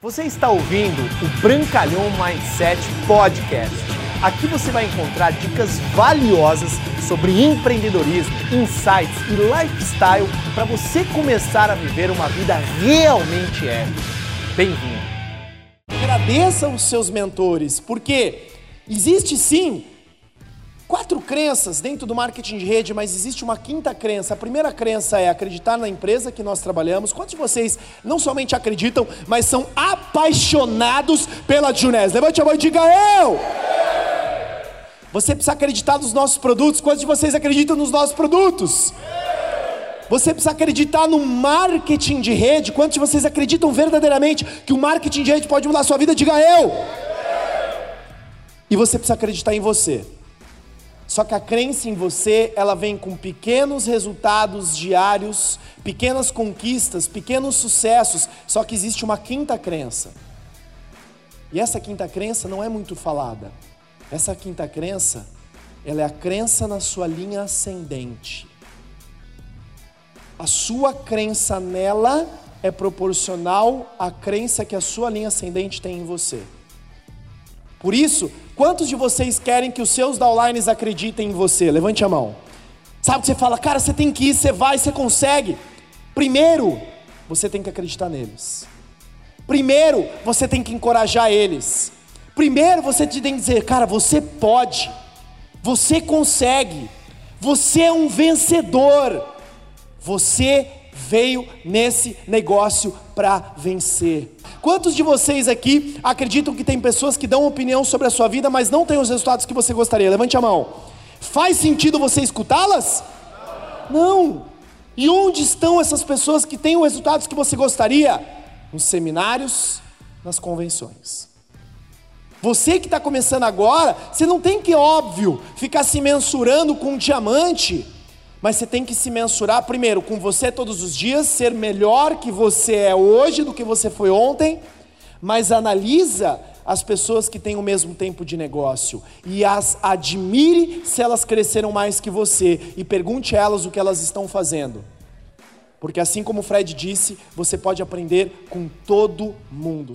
Você está ouvindo o Brancalhão Mindset Podcast. Aqui você vai encontrar dicas valiosas sobre empreendedorismo, insights e lifestyle para você começar a viver uma vida realmente épica. Bem-vindo! Agradeça os seus mentores, porque existe sim quatro crenças dentro do marketing de rede, mas existe uma quinta crença. A primeira crença é acreditar na empresa que nós trabalhamos. Quantos de vocês não somente acreditam, mas são apaixonados pela Junés? Levante a mão e diga eu! Você precisa acreditar nos nossos produtos. Quantos de vocês acreditam nos nossos produtos? Você precisa acreditar no marketing de rede. Quantos de vocês acreditam verdadeiramente que o marketing de rede pode mudar a sua vida? Diga eu! E você precisa acreditar em você. Só que a crença em você, ela vem com pequenos resultados diários, pequenas conquistas, pequenos sucessos. Só que existe uma quinta crença. E essa quinta crença não é muito falada. Essa quinta crença, ela é a crença na sua linha ascendente. A sua crença nela é proporcional à crença que a sua linha ascendente tem em você. Por isso, quantos de vocês querem que os seus downlines acreditem em você? Levante a mão. Sabe que você fala, cara, você tem que ir, você vai, você consegue. Primeiro, você tem que acreditar neles. Primeiro, você tem que encorajar eles. Primeiro, você tem que dizer, cara, você pode. Você consegue. Você é um vencedor. Você veio nesse negócio para vencer. Quantos de vocês aqui acreditam que tem pessoas que dão opinião sobre a sua vida, mas não têm os resultados que você gostaria? Levante a mão. Faz sentido você escutá-las? Não. E onde estão essas pessoas que têm os resultados que você gostaria? Nos seminários, nas convenções. Você que está começando agora, você não tem que, óbvio, ficar se mensurando com um diamante mas você tem que se mensurar primeiro com você todos os dias, ser melhor que você é hoje do que você foi ontem, mas analisa as pessoas que têm o mesmo tempo de negócio e as admire se elas cresceram mais que você e pergunte a elas o que elas estão fazendo. Porque assim como o Fred disse, você pode aprender com todo mundo.